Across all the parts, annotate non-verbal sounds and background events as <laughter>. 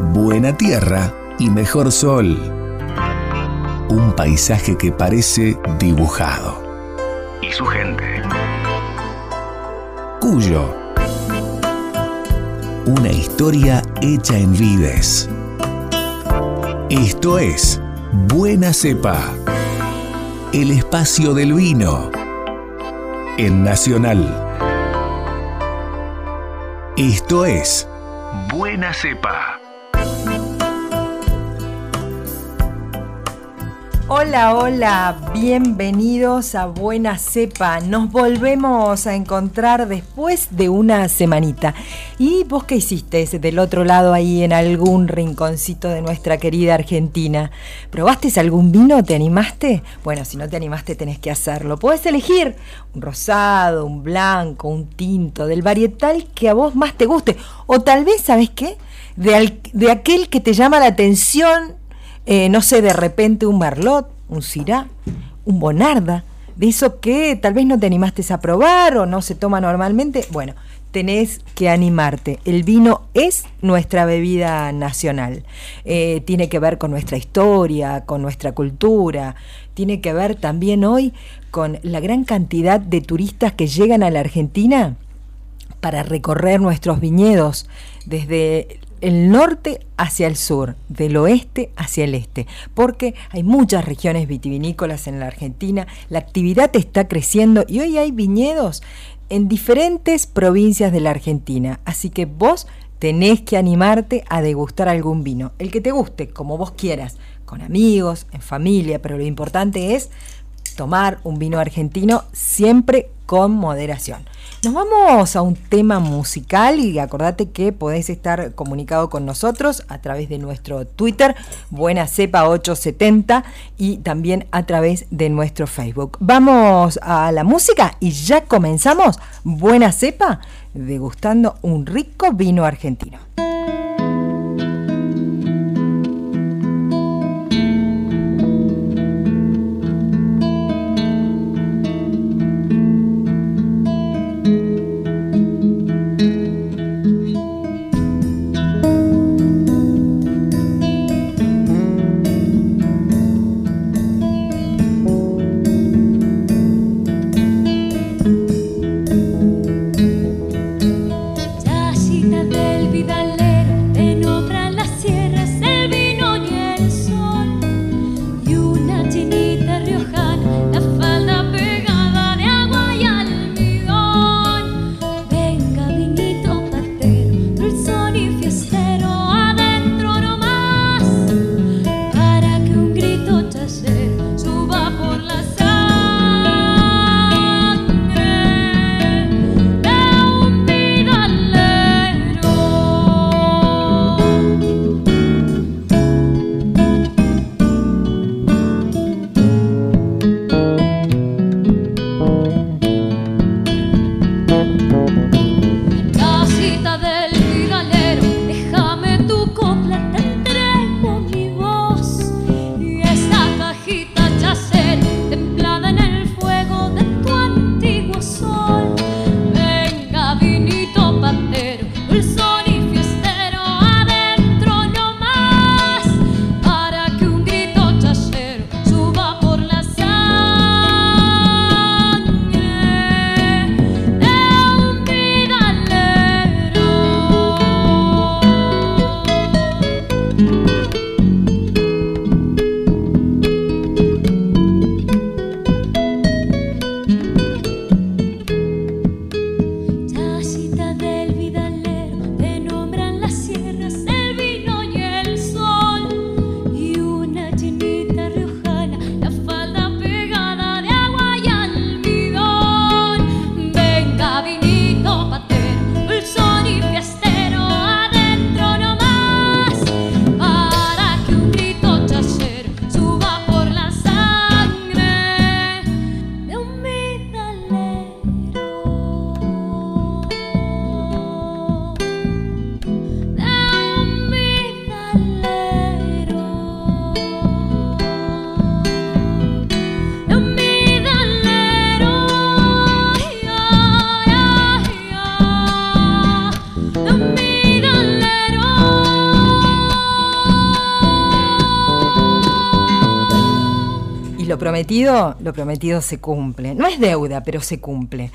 buena tierra y mejor sol. Un paisaje que parece dibujado. Y su gente. Cuyo. Una historia hecha en vides. Esto es Buena Cepa. El espacio del vino. En Nacional. Esto es Buena Cepa. Hola, hola, bienvenidos a Buena Cepa. Nos volvemos a encontrar después de una semanita. ¿Y vos qué hiciste del otro lado ahí en algún rinconcito de nuestra querida Argentina? ¿Probaste algún vino? ¿Te animaste? Bueno, si no te animaste tenés que hacerlo. Puedes elegir un rosado, un blanco, un tinto, del varietal que a vos más te guste. O tal vez, ¿sabes qué? De, de aquel que te llama la atención eh, no sé, de repente un merlot, un cirá, un bonarda, de eso que tal vez no te animaste a probar o no se toma normalmente, bueno, tenés que animarte. El vino es nuestra bebida nacional. Eh, tiene que ver con nuestra historia, con nuestra cultura. Tiene que ver también hoy con la gran cantidad de turistas que llegan a la Argentina para recorrer nuestros viñedos desde el norte hacia el sur, del oeste hacia el este, porque hay muchas regiones vitivinícolas en la Argentina, la actividad está creciendo y hoy hay viñedos en diferentes provincias de la Argentina, así que vos tenés que animarte a degustar algún vino, el que te guste, como vos quieras, con amigos, en familia, pero lo importante es tomar un vino argentino siempre con moderación. Nos vamos a un tema musical y acordate que podés estar comunicado con nosotros a través de nuestro Twitter, Buena Cepa 870 y también a través de nuestro Facebook. Vamos a la música y ya comenzamos Buena Cepa degustando un rico vino argentino. Lo prometido se cumple. No es deuda, pero se cumple.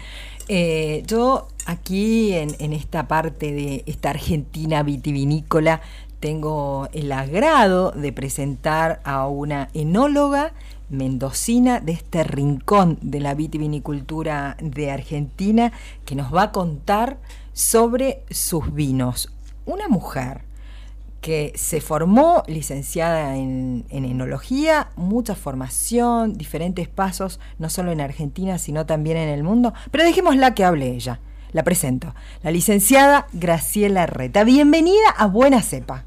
Eh, yo aquí en, esta parte de esta Argentina vitivinícola tengo el agrado de presentar a una enóloga mendocina de este rincón de la vitivinicultura de Argentina que nos va a contar sobre sus vinos. Una mujer que se formó licenciada en, enología, mucha formación, diferentes pasos, no solo en Argentina, sino también en el mundo. Pero dejémosla que hable ella. La presento. La licenciada Graciela Reta. Bienvenida a Buena Cepa.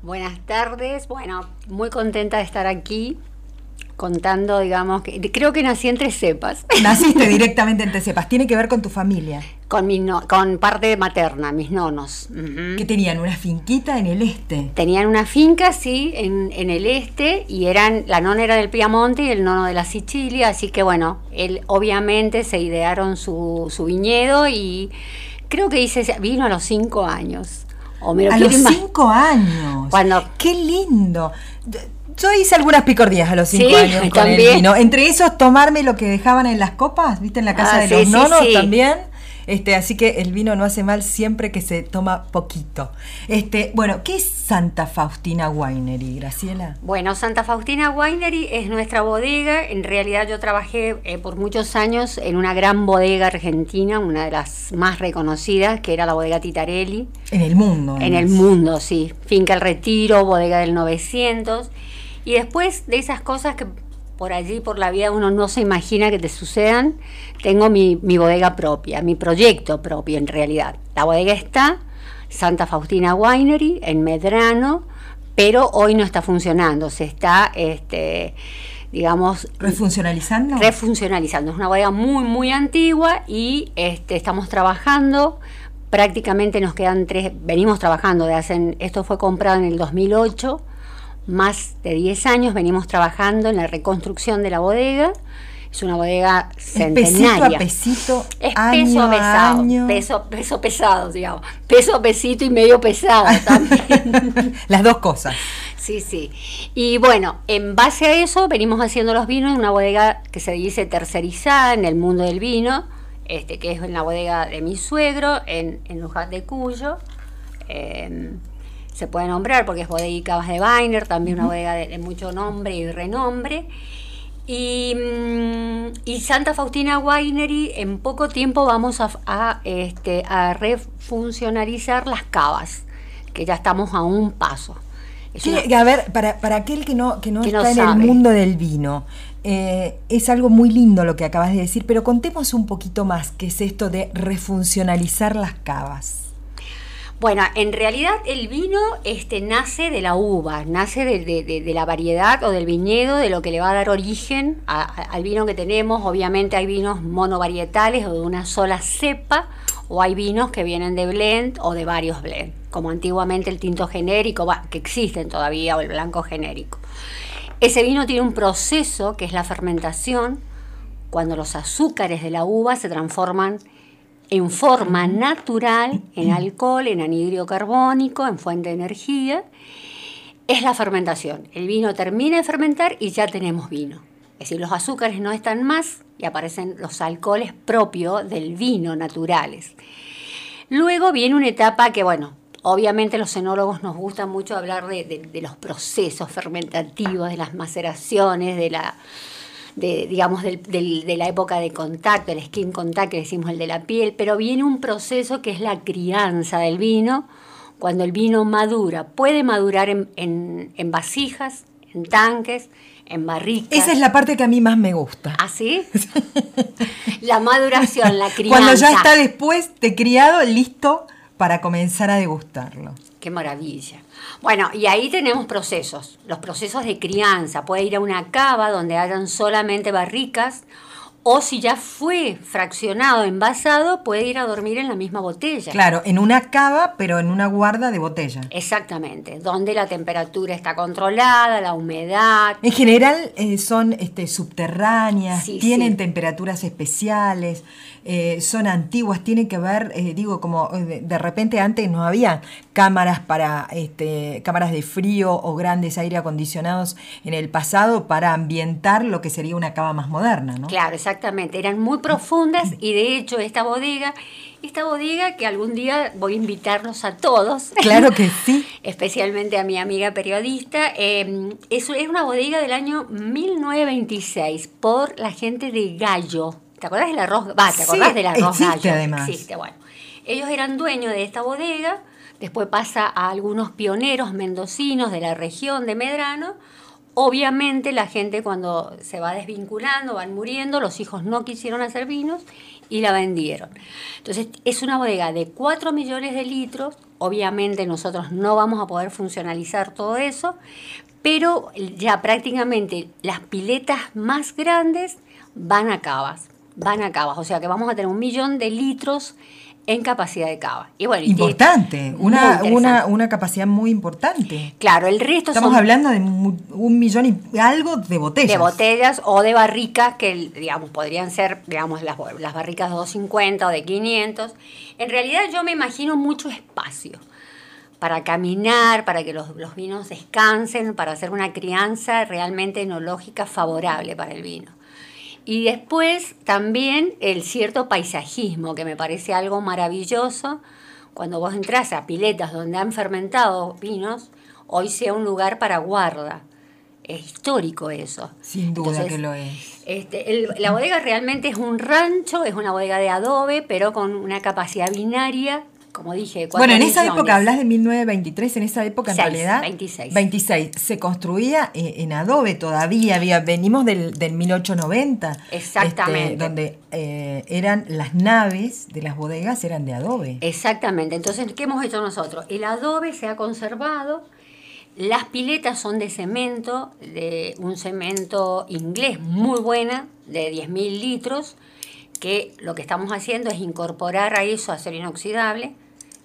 Buenas tardes. Bueno, muy contenta de estar aquí contando, digamos, que creo que nací en Tres Cepas. <laughs> Naciste directamente en Tres Cepas. ¿Tiene que ver con tu familia? Con, mi con parte materna, mis nonos. ¿Que tenían? ¿Una finquita en el este? Tenían una finca, sí, en, en, el este, y eran, la nona era del Piamonte y el nono de la Sicilia, así que bueno, él obviamente se idearon su, su viñedo y creo que hice, vino a los cinco años. O a los cinco años. Cuando, ¡Qué lindo! Yo hice algunas picordías a los cinco años con el vino. Entre esos, tomarme lo que dejaban en las copas, ¿viste? En la casa ah, de los nonos también. Este, así que el vino no hace mal siempre que se toma poquito. Este, bueno, ¿qué es Santa Faustina Winery, Graciela? Bueno, Santa Faustina Winery es nuestra bodega. En realidad yo trabajé eh, por muchos años en una gran bodega argentina, una de las más reconocidas, que era la bodega Titarelli. En el mundo. En el mundo, sí. Finca El Retiro, bodega del 900. Y después de esas cosas que por allí, por la vida, uno no se imagina que te sucedan, tengo mi, bodega propia, mi proyecto propio en realidad. La bodega está, Santa Faustina Winery, en Medrano, pero hoy no está funcionando, se está, este, digamos... ¿Refuncionalizando? Refuncionalizando. Es una bodega muy, muy antigua y este, estamos trabajando prácticamente nos quedan tres, venimos trabajando de hace, esto fue comprado en el 2008, más de 10 años venimos trabajando en la reconstrucción de la bodega. Es una bodega centenaria. pesito a pesito, es peso pesado, peso, peso pesado, digamos. Peso a pesito y medio pesado también. <laughs> Las dos cosas. Sí, sí. Y bueno, en base a eso venimos haciendo los vinos en una bodega que se dice tercerizada en el mundo del vino, este, que es en la bodega de mi suegro, en, en Luján de Cuyo. Em, se puede nombrar porque es bodega Cabas de Weiner, también una bodega de, mucho nombre y renombre. Y, mm, y, Santa Faustina Winery, en poco tiempo vamos a, este, a refuncionalizar las cavas, que ya estamos a un paso. a ver, para, para, aquel que no, que no está en el mundo del vino, eh, es algo muy lindo lo que acabas de decir, pero contemos un poquito más qué es esto de refuncionalizar las cavas. Bueno, en realidad el vino este, nace de la uva, nace de, la variedad o del viñedo, de lo que le va a dar origen al vino que tenemos. Obviamente hay vinos monovarietales o de una sola cepa, o hay vinos que vienen de blend o de varios blend, como antiguamente el tinto genérico, que existen todavía, o el blanco genérico. Ese vino tiene un proceso que es la fermentación, cuando los azúcares de la uva se transforman en forma natural, en alcohol, en anhídrido carbónico, en fuente de energía, es la fermentación. El vino termina de fermentar y ya tenemos vino. Es decir, los azúcares no están más y aparecen los alcoholes propios del vino naturales. Luego viene una etapa que, bueno, obviamente los cenólogos nos gusta mucho hablar de los procesos fermentativos, de las maceraciones, de la de, digamos, de la época de contacto, el skin contact, que decimos el de la piel, pero viene un proceso que es la crianza del vino, cuando el vino madura. Puede madurar en, vasijas, en tanques, en barricas. Esa es la parte que a mí más me gusta. ¿Ah, sí? <laughs> la maduración, la crianza. Cuando ya está después de criado, listo para comenzar a degustarlo. Qué maravilla. Bueno, y ahí tenemos procesos, los procesos de crianza. Puede ir a una cava donde hayan solamente barricas o si ya fue fraccionado, envasado, puede ir a dormir en la misma botella. Claro, en una cava, pero en una guarda de botella. Exactamente, donde la temperatura está controlada, la humedad. En general eh, son este, subterráneas, tienen temperaturas especiales. Eh, son antiguas, tiene que ver, eh, digo, como eh, de, repente antes no había cámaras para este, cámaras de frío o grandes aire acondicionados en el pasado para ambientar lo que sería una cava más moderna, ¿no? Claro, exactamente, eran muy profundas y de hecho esta bodega esta bodega que algún día voy a invitarlos a todos. <laughs> Claro que sí. especialmente a mi amiga periodista. es, es, una bodega del año 1926 por la gente de Gallo, ¿Te acordás del arroz? Va, ¿te acordás del arroz existe además. Existe, bueno. Ellos eran dueños de esta bodega, después pasa a algunos pioneros mendocinos de la región de Medrano. Obviamente la gente cuando se va desvinculando, van muriendo, los hijos no quisieron hacer vinos y la vendieron. Entonces es una bodega de 4 millones de litros, obviamente nosotros no vamos a poder funcionalizar todo eso, pero ya prácticamente las piletas más grandes van a cavas van a cavas. O sea que vamos a tener un millón de litros en capacidad de cava. Y bueno, importante, una, una, una, capacidad muy importante. Claro, el resto Estamos hablando de un millón y algo de botellas. De botellas o de barricas que, digamos, podrían ser, digamos, las, las barricas de 250 o de 500. En realidad yo me imagino mucho espacio para caminar, para que los, los vinos descansen, para hacer una crianza realmente enológica favorable para el vino. Y después también el cierto paisajismo, que me parece algo maravilloso. Cuando vos entras a piletas donde han fermentado vinos, hoy sea un lugar para guarda. Es histórico eso. Sin duda que lo es. Este, la bodega realmente es un rancho, es una bodega de adobe, pero con una capacidad binaria como dije. Bueno, en esa época, hablas de 1923, en esa época en realidad. 26. 26. Se construía eh, en adobe todavía, había, venimos del, 1890. Exactamente. Este, donde eh, eran las naves de las bodegas eran de adobe. Exactamente. Entonces, ¿qué hemos hecho nosotros? El adobe se ha conservado. Las piletas son de cemento, de un cemento inglés muy buena, de 10.000 litros, que lo que estamos haciendo es incorporar a eso acero inoxidable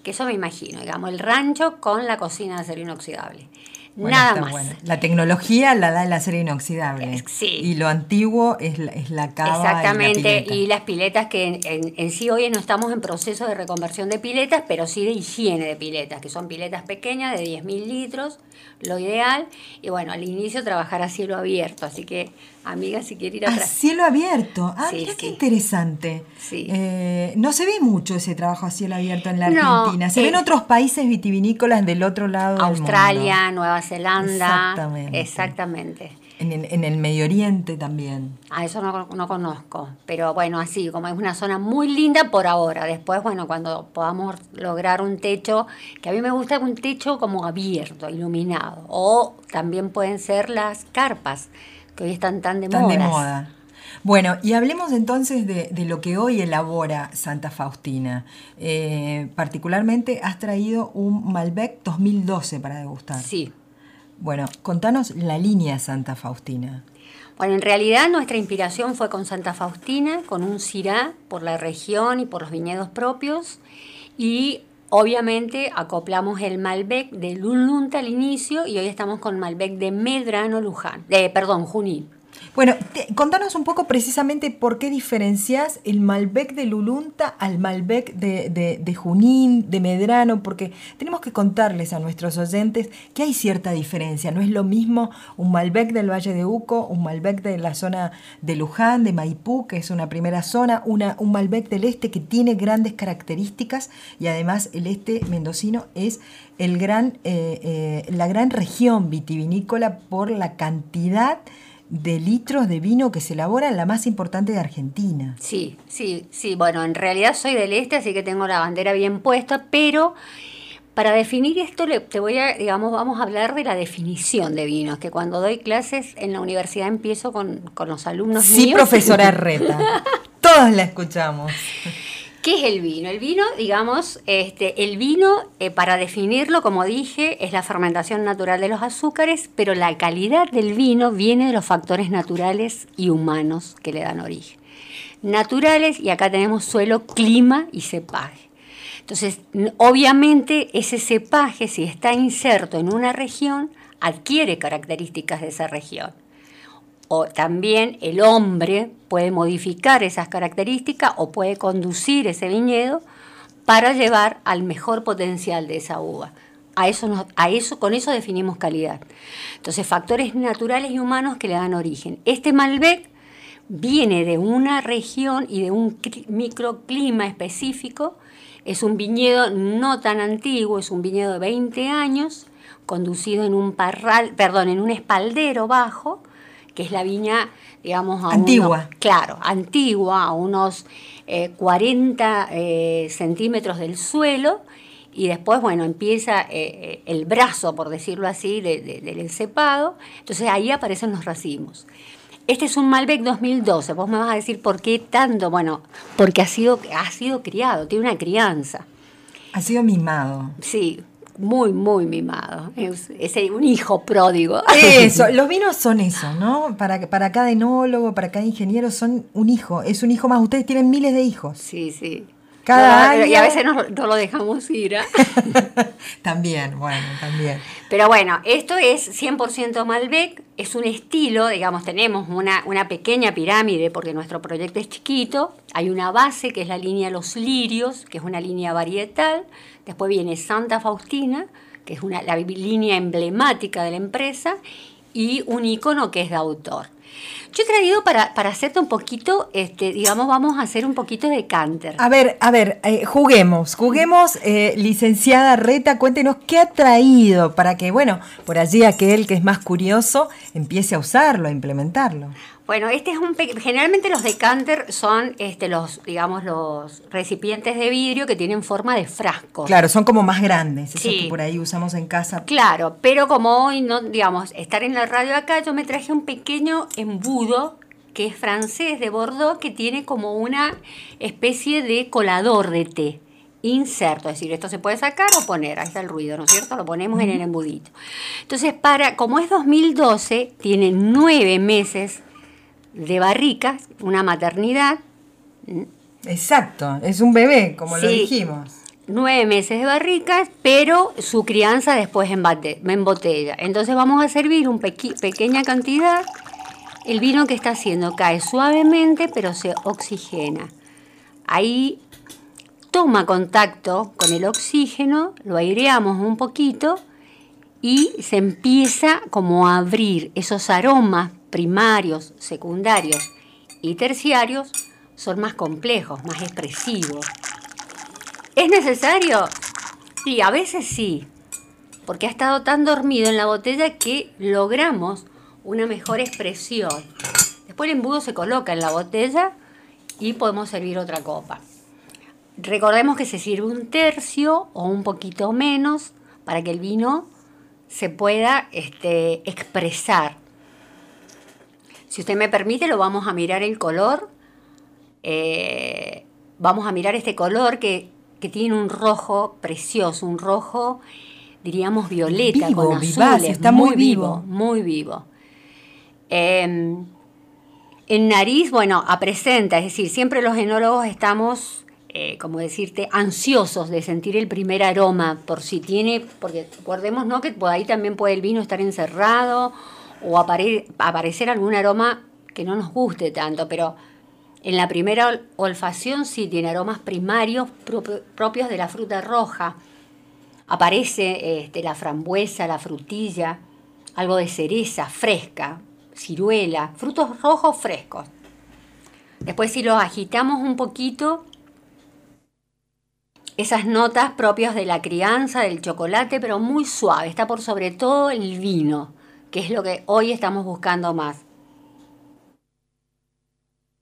que eso me imagino, digamos, el rancho con la cocina de acero inoxidable. Nada más. La tecnología la da el acero inoxidable. sí. Y lo antiguo es la, es la cava. Exactamente, y, las piletas que en, sí hoy no estamos en proceso de reconversión de piletas, pero sí de higiene de piletas, que son piletas pequeñas de 10.000 litros, lo ideal. Y bueno, al inicio trabajar a cielo abierto, así que amiga, si quiere ir a... A cielo abierto. Ah, mira qué interesante. Sí. Eh, no se ve mucho ese trabajo a cielo abierto en la Argentina. Se ven otros países vitivinícolas del otro lado Australia, del mundo. Nueva Zelanda. Exactamente. Exactamente. En el, en el, Medio Oriente también. Ah, eso no, no, conozco. Pero bueno, así, como es una zona muy linda por ahora. Después, bueno, cuando podamos lograr un techo, que a mí me gusta un techo como abierto, iluminado. O también pueden ser las carpas que hoy están tan de tan de moda. Bueno, y hablemos entonces de, lo que hoy elabora Santa Faustina. Eh, particularmente has traído un Malbec 2012 para degustar. Sí. Bueno, contanos la línea Santa Faustina. Bueno, en realidad nuestra inspiración fue con Santa Faustina, con un Syrah por la región y por los viñedos propios. Y Obviamente acoplamos el Malbec de Lulunta al inicio y hoy estamos con Malbec de Medrano Luján, de, perdón, Junín. Bueno, contanos un poco precisamente por qué diferencias el Malbec de Lulunta al Malbec de, Junín, de Medrano, porque tenemos que contarles a nuestros oyentes que hay cierta diferencia. No es lo mismo un Malbec del Valle de Uco, un Malbec de la zona de Luján, de Maipú, que es una primera zona, una, un Malbec del este que tiene grandes características y además el este mendocino es el gran, eh, eh, la gran región vitivinícola por la cantidad de litros de vino que se elabora, la más importante de Argentina. Sí, sí, sí. Bueno, en realidad soy del este, así que tengo la bandera bien puesta, pero para definir esto, te voy a, digamos, vamos a hablar de la definición de vinos, que cuando doy clases en la universidad empiezo con, los alumnos sí, profesora <laughs> Reta. Todos la escuchamos. <laughs> ¿Qué es el vino? El vino, digamos, este, el vino, eh, para definirlo, como dije, es la fermentación natural de los azúcares, pero la calidad del vino viene de los factores naturales y humanos que le dan origen. naturales y acá tenemos suelo, clima y cepaje. Entonces, obviamente ese cepaje, si está inserto en una región, adquiere características de esa región. O también el hombre puede modificar esas características o puede conducir ese viñedo para llevar al mejor potencial de esa uva. A eso, a eso, con eso definimos calidad. Entonces, factores naturales y humanos que le dan origen. Este Malbec viene de una región y de un microclima específico. Es un viñedo no tan antiguo, es un viñedo de 20 años, conducido en un parral, perdón, en un espaldero bajo, que es la viña, digamos, antigua. claro, antigua, a unos 40 eh, eh, centímetros del suelo, y después, bueno, empieza eh, el brazo, por decirlo así, del encepado, entonces ahí aparecen los racimos. Este es un Malbec 2012, vos me vas a decir por qué tanto, bueno, porque ha sido, ha sido criado, tiene una crianza. Ha sido mimado. Sí, muy, muy mimado. Es, un hijo pródigo. Eso, <laughs> los vinos son eso, ¿no? Para, para cada enólogo, para cada ingeniero son un hijo, es un hijo más. Ustedes tienen miles de hijos. Sí, sí. Cada año. Y a veces no, lo dejamos ir. ¿ah? <laughs> también, bueno, también. Pero bueno, esto es 100% Malbec, es un estilo, digamos, tenemos una, una pequeña pirámide porque nuestro proyecto es chiquito, hay una base que es la línea Los Lirios, que es una línea varietal, después viene Santa Faustina, que es una, la línea emblemática de la empresa, y un icono que es de autor. Yo he traído para, para hacerte un poquito, este, digamos, vamos a hacer un poquito de canter. A ver, a ver, eh, juguemos, juguemos, eh, licenciada Reta, cuéntenos qué ha traído para que, bueno, por allí aquel que es más curioso empiece a usarlo, a implementarlo. Bueno, este es un generalmente los decanter son este los digamos los recipientes de vidrio que tienen forma de frasco. Claro, son como más grandes, eso que por ahí usamos en casa. Claro, pero como hoy no digamos, estar en la radio acá, yo me traje un pequeño embudo que es francés de Bordeaux que tiene como una especie de colador de té inserto, es decir, esto se puede sacar o poner, ahí está el ruido, ¿no es cierto? Lo ponemos en el embudito. Entonces, para, como es 2012, tiene nueve meses de barricas, una maternidad. Exacto, es un bebé, como lo dijimos. Nueve meses de barricas, pero su crianza después en, en botella. Entonces vamos a servir una pequeña cantidad. El vino que está haciendo cae suavemente, pero se oxigena. Ahí toma contacto con el oxígeno, lo aireamos un poquito y se empieza como a abrir esos aromas primarios, secundarios y terciarios son más complejos, más expresivos. ¿Es necesario? Sí, a veces sí, porque ha estado tan dormido en la botella que logramos una mejor expresión. Después el embudo se coloca en la botella y podemos servir otra copa. Recordemos que se sirve un tercio o un poquito menos para que el vino se pueda este, expresar. Si usted me permite, lo vamos a mirar el color. Eh, vamos a mirar este color que, tiene un rojo precioso, un rojo, diríamos, violeta con azules. está muy, vivo, Muy vivo. En nariz, bueno, apresenta, es decir, siempre los enólogos estamos, eh, como decirte, ansiosos de sentir el primer aroma, por si tiene, porque recordemos, ¿no? Que por ahí también puede el vino estar encerrado o aparecer algún aroma que no nos guste tanto, pero en la primera olfacción sí tiene aromas primarios propios de la fruta roja. Aparece este, la frambuesa, la frutilla, algo de cereza fresca, ciruela, frutos rojos frescos. Después si los agitamos un poquito, esas notas propias de la crianza, del chocolate, pero muy suave, está por sobre todo el vino que es lo que hoy estamos buscando más.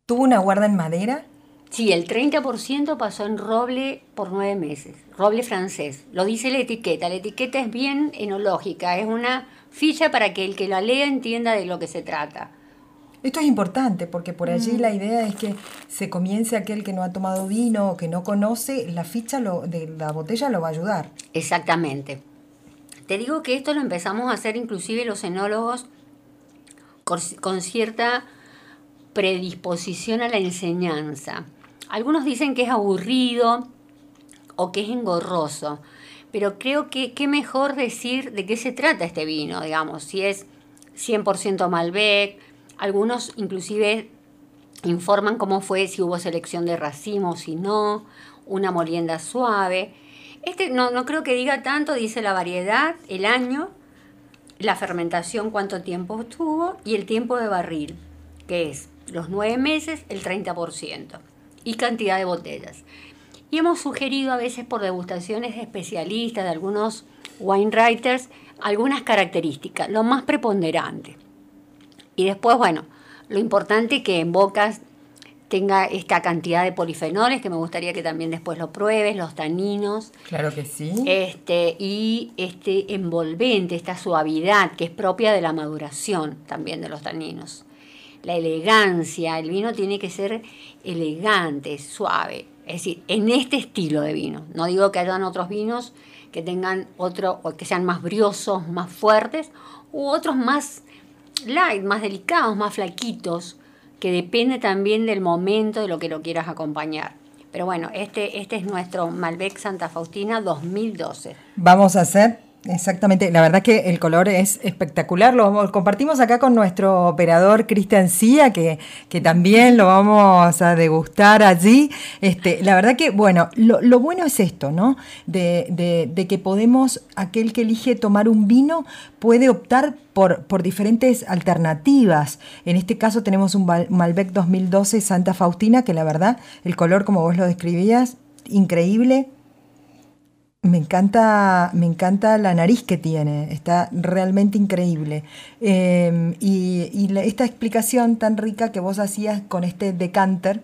¿Tuvo una guarda en madera? Sí, el 30% pasó en roble por nueve meses, roble francés. Lo dice la etiqueta. La etiqueta es bien enológica, es una ficha para que el que la lea entienda de lo que se trata. Esto es importante porque por allí mm. la idea es que se comience aquel que no ha tomado vino o que no conoce, la ficha de la botella lo va a ayudar. Exactamente. Te digo que esto lo empezamos a hacer inclusive los enólogos con cierta predisposición a la enseñanza. Algunos dicen que es aburrido o que es engorroso, pero creo que qué mejor decir de qué se trata este vino, digamos, si es 100% Malbec, algunos inclusive informan cómo fue, si hubo selección de racimo, si no, una molienda suave. Este no, no creo que diga tanto, dice la variedad, el año, la fermentación, cuánto tiempo estuvo y el tiempo de barril, que es los nueve meses, el 30%, y cantidad de botellas. Y hemos sugerido a veces por degustaciones de especialistas, de algunos wine writers, algunas características, lo más preponderante. Y después, bueno, lo importante que en bocas tenga esta cantidad de polifenoles, que me gustaría que también después lo pruebes, los taninos. Claro que sí. Este, y este envolvente, esta suavidad que es propia de la maduración también de los taninos. La elegancia, el vino tiene que ser elegante, suave. Es decir, en este estilo de vino. No digo que hayan otros vinos que tengan otro, o que sean más briosos, más fuertes, u otros más light, más delicados, más flaquitos, que depende también del momento de lo que lo quieras acompañar. Pero bueno, este, este es nuestro Malbec Santa Faustina 2012. Vamos a hacer Exactamente, la verdad que el color es espectacular. Lo compartimos acá con nuestro operador Cristian Cía, que, que, también lo vamos a degustar allí. Este, la verdad que, bueno, lo, bueno es esto, ¿no? De, de, que podemos, aquel que elige tomar un vino puede optar por, por diferentes alternativas. En este caso tenemos un Malbec 2012 Santa Faustina, que la verdad, el color, como vos lo describías, increíble, me encanta, me encanta la nariz que tiene, está realmente increíble. Em, y, esta explicación tan rica que vos hacías con este decanter,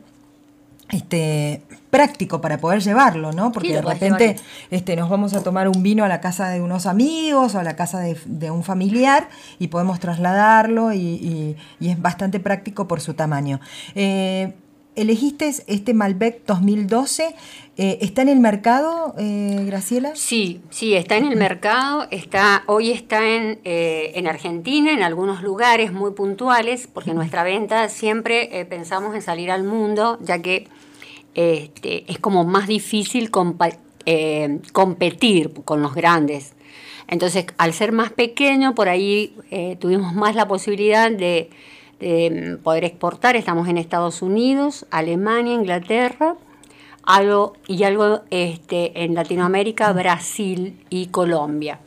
este, práctico para poder llevarlo, ¿no? Porque de repente este, nos vamos a tomar un vino a la casa de unos amigos o a la casa de, un familiar y podemos trasladarlo y, es bastante práctico por su tamaño. Eh, elegiste este Malbec 2012. Eh, ¿Está en el mercado, eh, Graciela? Sí, sí, está en el mercado. Está, hoy está en, eh, en Argentina, en algunos lugares muy puntuales, porque nuestra venta siempre pensamos en salir al mundo, ya que este, es como más difícil competir con los grandes. Entonces, al ser más pequeño, por ahí tuvimos más la posibilidad de de poder exportar. Estamos en Estados Unidos, Alemania, Inglaterra, algo, y algo este, en Latinoamérica, Brasil y Colombia.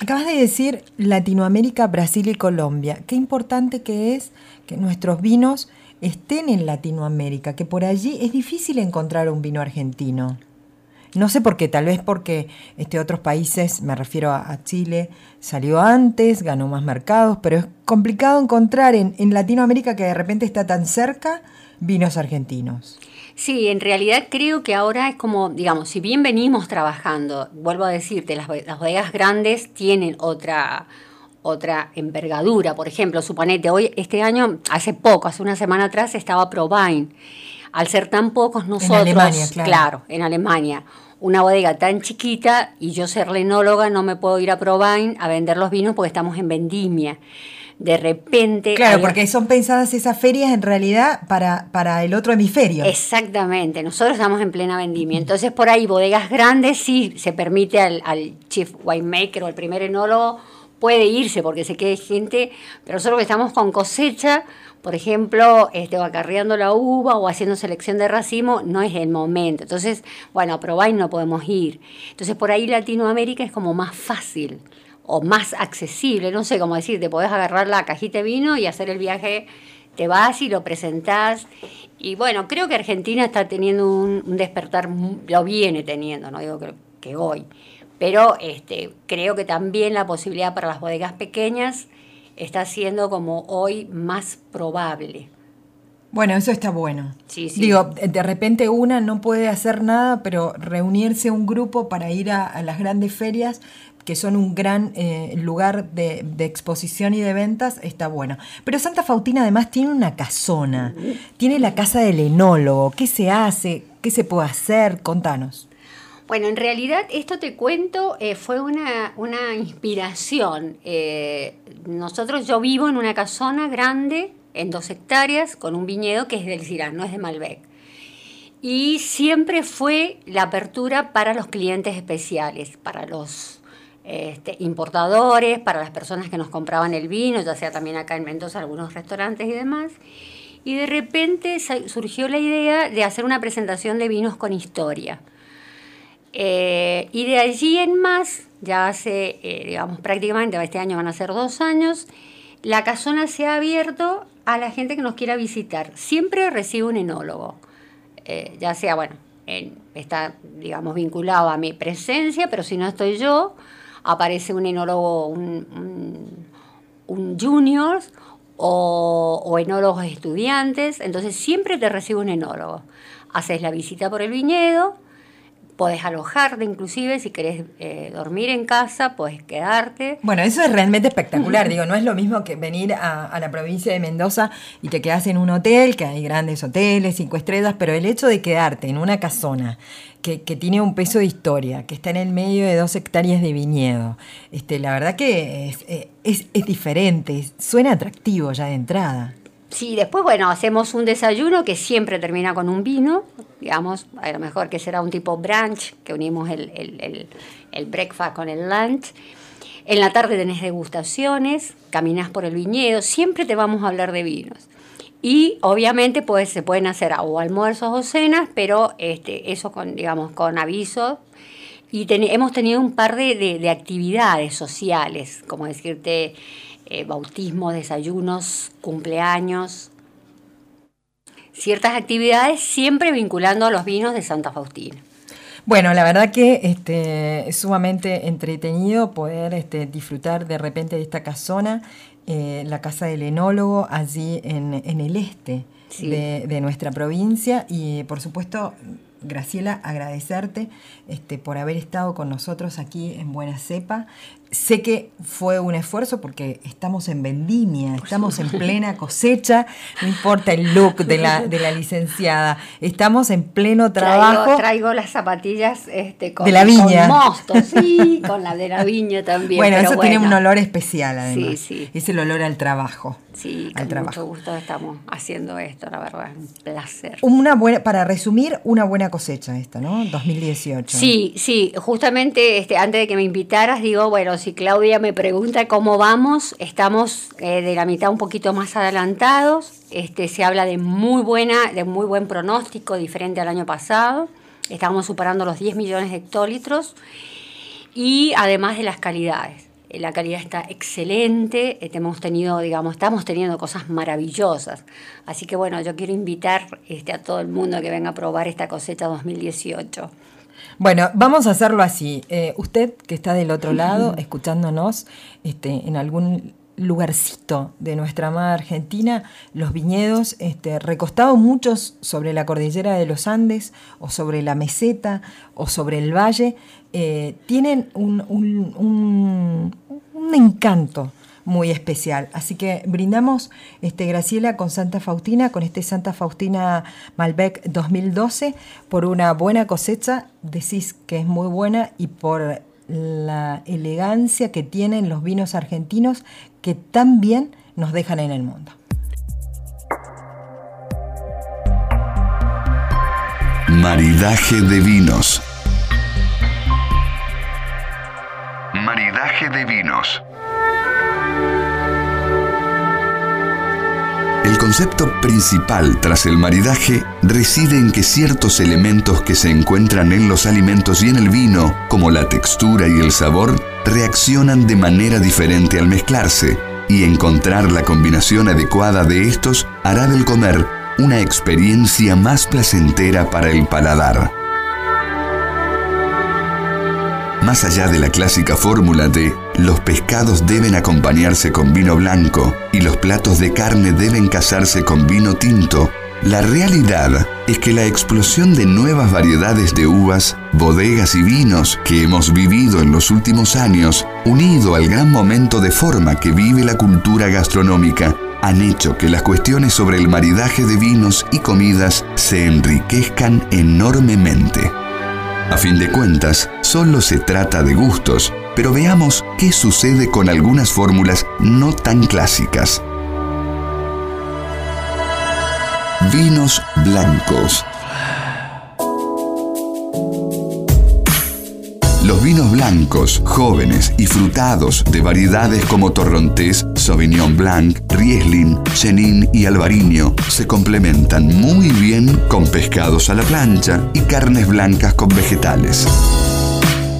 Acabas de decir Latinoamérica, Brasil y Colombia. Qué importante que es que nuestros vinos estén en Latinoamérica, que por allí es difícil encontrar un vino argentino. No sé por qué, tal vez porque este, otros países, me refiero a, Chile, salió antes, ganó más mercados, pero es complicado encontrar en, Latinoamérica que de repente está tan cerca vinos argentinos. Sí, en realidad creo que ahora es como, digamos, si bien venimos trabajando, vuelvo a decirte, las, bodegas grandes tienen otra, otra envergadura. Por ejemplo, suponete, hoy, este año, hace poco, hace una semana atrás, estaba ProVine al ser tan pocos nosotros, claro. en Alemania, una bodega tan chiquita y yo ser lenóloga no me puedo ir a Provine a vender los vinos porque estamos en vendimia. De repente... Claro, porque son pensadas esas ferias en realidad para, para el otro hemisferio. Exactamente, nosotros estamos en plena vendimia. Entonces por ahí bodegas grandes sí se permite al, al chief winemaker o al primer enólogo puede irse porque se quede gente, pero nosotros que estamos con cosecha por ejemplo, este, o acarreando la uva o haciendo selección de racimo, no es el momento. Entonces, bueno, a y no podemos ir. Entonces, por ahí Latinoamérica es como más fácil o más accesible, no sé cómo decir, te podés agarrar la cajita de vino y hacer el viaje, te vas y lo presentás. Y bueno, creo que Argentina está teniendo un, despertar, lo viene teniendo, no digo que, que hoy, pero este, creo que también la posibilidad para las bodegas pequeñas está siendo como hoy más probable. Bueno, eso está bueno. Digo, de repente una no puede hacer nada, pero reunirse un grupo para ir a, las grandes ferias, que son un gran eh, lugar de, exposición y de ventas, está bueno. Pero Santa Faustina además tiene una casona, tiene la casa del enólogo. ¿Qué se hace? ¿Qué se puede hacer? Contanos. Bueno, en realidad esto te cuento, eh, fue una, una inspiración. Eh, nosotros, yo vivo en una casona grande en dos hectáreas con un viñedo que es del Cirán, no es de Malbec. Y siempre fue la apertura para los clientes especiales, para los este, importadores, para las personas que nos compraban el vino, ya sea también acá en Mendoza, algunos restaurantes y demás. Y de repente surgió la idea de hacer una presentación de vinos con historia. Eh, y de allí en más, ya hace, eh, digamos, prácticamente este año van a ser dos años, la casona se ha abierto a la gente que nos quiera visitar. Siempre recibe un enólogo, eh, ya sea, bueno, está, digamos, vinculado a mi presencia, pero si no estoy yo, aparece un enólogo, un, junior o, o enólogos estudiantes, entonces siempre te recibe un enólogo. Haces la visita por el viñedo, podés alojarte inclusive, si querés eh, dormir en casa, podés quedarte. Bueno, eso es realmente espectacular, digo, no es lo mismo que venir a, la provincia de Mendoza y te quedas en un hotel, que hay grandes hoteles, cinco estrellas, pero el hecho de quedarte en una casona que, tiene un peso de historia, que está en el medio de dos hectáreas de viñedo, este, la verdad que es, eh, es, es diferente, suena atractivo ya de entrada. Sí, después, bueno, hacemos un desayuno que siempre termina con un vino, digamos, a lo mejor que será un tipo brunch, que unimos el, breakfast con el lunch. En la tarde tenés degustaciones, caminás por el viñedo, siempre te vamos a hablar de vinos. Y obviamente pues, se pueden hacer o almuerzos o cenas, pero este, eso con, digamos, con aviso. Y hemos tenido un par de, de actividades sociales, como decirte, eh, bautismos, desayunos, cumpleaños, ciertas actividades siempre vinculando a los vinos de Santa Faustina. Bueno, la verdad que este, es sumamente entretenido poder este, disfrutar de repente de esta casona, eh, la casa del enólogo, allí en, el este de, de, nuestra provincia y por supuesto Graciela, agradecerte este, por haber estado con nosotros aquí en Buena Cepa. Sé que fue un esfuerzo porque estamos en vendimia, estamos en plena cosecha, no importa el look de la, de la licenciada, estamos en pleno trabajo. Traigo, las zapatillas este, con, de la viña. mosto, sí, con la de la viña también. Bueno, eso tiene un olor especial además. Sí, sí. Es el olor al trabajo. Sí, con mucho gusto estamos haciendo esto, la verdad, un placer. Una buena, para resumir, una buena cosecha esta, ¿no? 2018. Sí, sí, justamente este, antes de que me invitaras, digo, bueno, si Claudia me pregunta cómo vamos, estamos eh, de la mitad un poquito más adelantados. Este, se habla de muy buena, de muy buen pronóstico, diferente al año pasado. Estamos superando los 10 millones de hectolitros y además de las calidades. Eh, la calidad está excelente, eh, hemos tenido, digamos, estamos teniendo cosas maravillosas. Así que bueno, yo quiero invitar este, a todo el mundo que venga a probar esta cosecha 2018. Bueno, vamos a hacerlo así. Eh, usted que está del otro lado, <laughs> escuchándonos este, en algún lugarcito de nuestra amada Argentina, los viñedos este, recostados muchos sobre la cordillera de los Andes o sobre la meseta o sobre el valle, eh, tienen un, un, encanto muy especial. Así que brindamos, este, Graciela, con Santa Faustina, con este Santa Faustina Malbec 2012, por una buena cosecha, decís que es muy buena, y por la elegancia que tienen los vinos argentinos que tan bien nos dejan en el mundo. Maridaje de vinos. Maridaje de vinos. El concepto principal tras el maridaje reside en que ciertos elementos que se encuentran en los alimentos y en el vino, como la textura y el sabor, reaccionan de manera diferente al mezclarse, y encontrar la combinación adecuada de estos hará del comer una experiencia más placentera para el paladar. Más allá de la clásica fórmula de los pescados deben acompañarse con vino blanco y los platos de carne deben casarse con vino tinto, la realidad es que la explosión de nuevas variedades de uvas, bodegas y vinos que hemos vivido en los últimos años, unido al gran momento de forma que vive la cultura gastronómica, han hecho que las cuestiones sobre el maridaje de vinos y comidas se enriquezcan enormemente. A fin de cuentas, solo se trata de gustos, pero veamos qué sucede con algunas fórmulas no tan clásicas. Vinos blancos. Los vinos blancos, jóvenes y frutados de variedades como Torrontés, Sauvignon Blanc, Riesling, Chenin y Albariño se complementan muy bien con pescados a la plancha y carnes blancas con vegetales.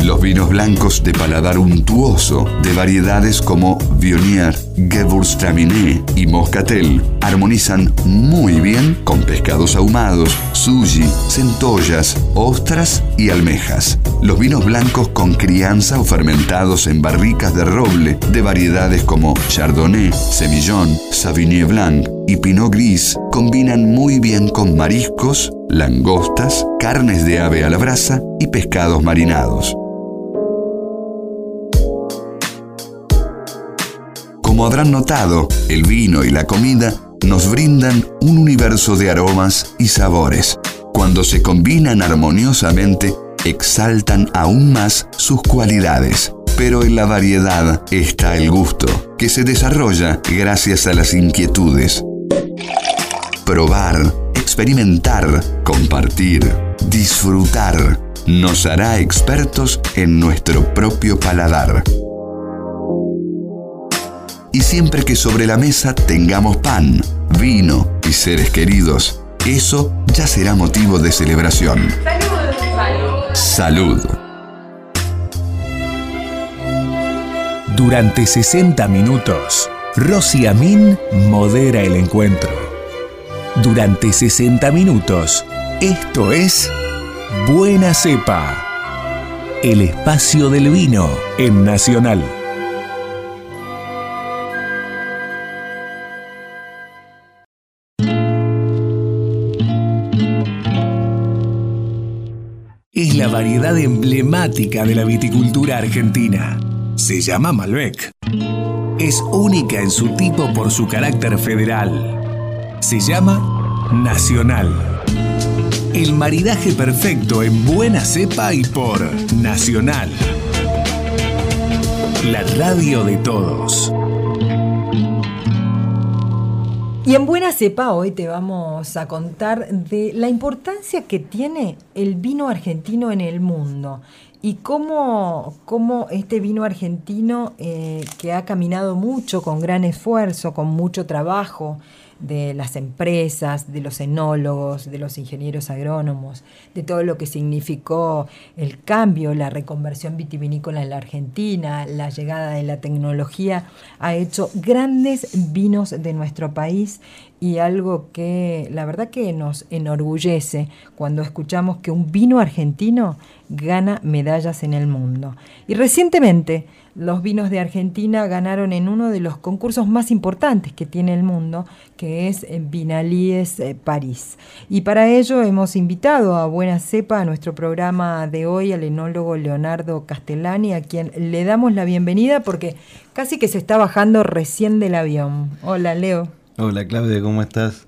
Los vinos blancos de paladar untuoso, de variedades como Viognier, Gewürztraminer y Moscatel, armonizan muy bien con pescados ahumados, sushi, centollas, ostras y almejas. Los vinos blancos con crianza o fermentados en barricas de roble, de variedades como Chardonnay, Semillon, Sauvignon Blanc y Pinot Gris, combinan muy bien con mariscos, langostas, carnes de ave a la brasa y pescados marinados. Como habrán notado, el vino y la comida nos brindan un universo de aromas y sabores. Cuando se combinan armoniosamente, exaltan aún más sus cualidades. Pero en la variedad está el gusto, que se desarrolla gracias a las inquietudes. Probar, experimentar, compartir, disfrutar, nos hará expertos en nuestro propio paladar y siempre que sobre la mesa tengamos pan, vino y seres queridos, eso ya será motivo de celebración. Salud. Salud. Durante 60 minutos, Rosy Amin modera el encuentro. Durante 60 minutos, esto es Buena Cepa, el espacio del vino en Nacional. Emblemática de la viticultura argentina. Se llama Malbec. Es única en su tipo por su carácter federal. Se llama Nacional. El maridaje perfecto en buena cepa y por Nacional. La radio de todos. Y en Buena Cepa hoy te vamos a contar de la importancia que tiene el vino argentino en el mundo y cómo, cómo este vino argentino eh, que ha caminado mucho, con gran esfuerzo, con mucho trabajo, de las empresas, de los enólogos, de los ingenieros agrónomos, de todo lo que significó el cambio, la reconversión vitivinícola en la Argentina, la llegada de la tecnología, ha hecho grandes vinos de nuestro país y algo que la verdad que nos enorgullece cuando escuchamos que un vino argentino gana medallas en el mundo. Y recientemente los vinos de Argentina ganaron en uno de los concursos más importantes que tiene el mundo, que es Vinalíes eh, París. Y para ello hemos invitado a Buena Cepa a nuestro programa de hoy al enólogo Leonardo Castellani, a quien le damos la bienvenida porque casi que se está bajando recién del avión. Hola, Leo. Hola, Claudia, ¿cómo estás?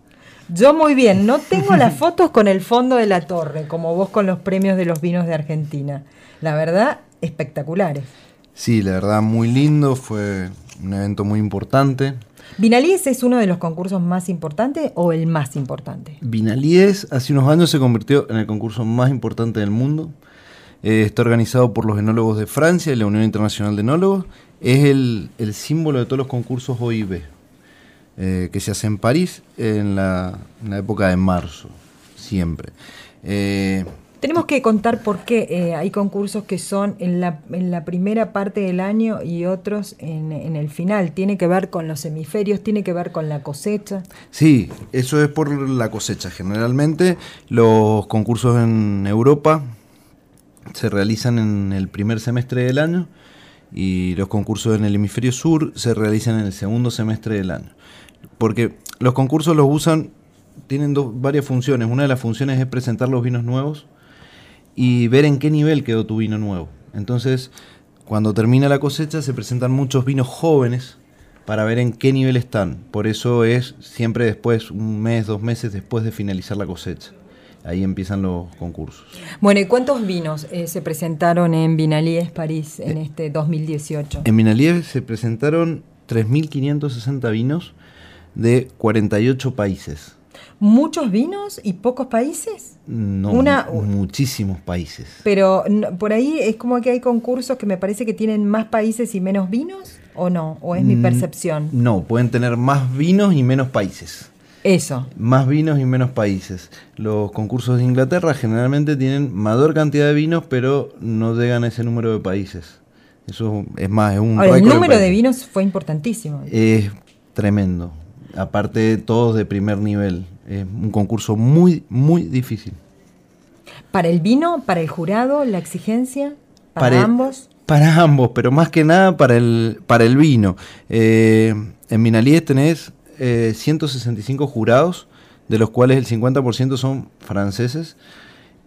Yo muy bien, no tengo las fotos con el fondo de la torre, como vos con los premios de los vinos de Argentina. La verdad, espectaculares. Sí, la verdad muy lindo, fue un evento muy importante. ¿Vinalíes es uno de los concursos más importantes o el más importante? Vinalíes hace unos años se convirtió en el concurso más importante del mundo. Eh, está organizado por los enólogos de Francia y la Unión Internacional de Enólogos. Es el, símbolo de todos los concursos OIB, eh, que se hace en París en la, época de marzo, siempre. Eh, tenemos que contar por qué eh, hay concursos que son en la, en la, primera parte del año y otros en, en, el final. ¿Tiene que ver con los hemisferios? ¿Tiene que ver con la cosecha? Sí, eso es por la cosecha. Generalmente los concursos en Europa se realizan en el primer semestre del año y los concursos en el hemisferio sur se realizan en el segundo semestre del año. Porque los concursos los usan, tienen dos, varias funciones. Una de las funciones es presentar los vinos nuevos y ver en qué nivel quedó tu vino nuevo. Entonces, cuando termina la cosecha se presentan muchos vinos jóvenes para ver en qué nivel están. Por eso es siempre después, un mes, dos meses después de finalizar la cosecha. Ahí empiezan los concursos. Bueno, ¿y cuántos vinos eh, se presentaron en Vinalies París en eh, este 2018? En Vinalies se presentaron 3.560 vinos de 48 países. muchos vinos y pocos países. No, Una- muchísimos países. Pero por ahí es como que hay concursos que me parece que tienen más países y menos vinos, ¿o no? ¿O es mi Mm, percepción? No, pueden tener más vinos y menos países. Eso. Más vinos y menos países. Los concursos de Inglaterra generalmente tienen mayor cantidad de vinos, pero no llegan a ese número de países. Eso es más, es un Ahora, el número de país. vinos fue importantísimo. Es tremendo. Aparte, todos de primer nivel. Es un concurso muy, muy difícil. Para el vino, para el jurado, la exigencia, para, ambos. Para ambos, pero más que nada para el, para el vino. Eh, en Minalíes tenés eh, 165 jurados, de los cuales el 50% son franceses,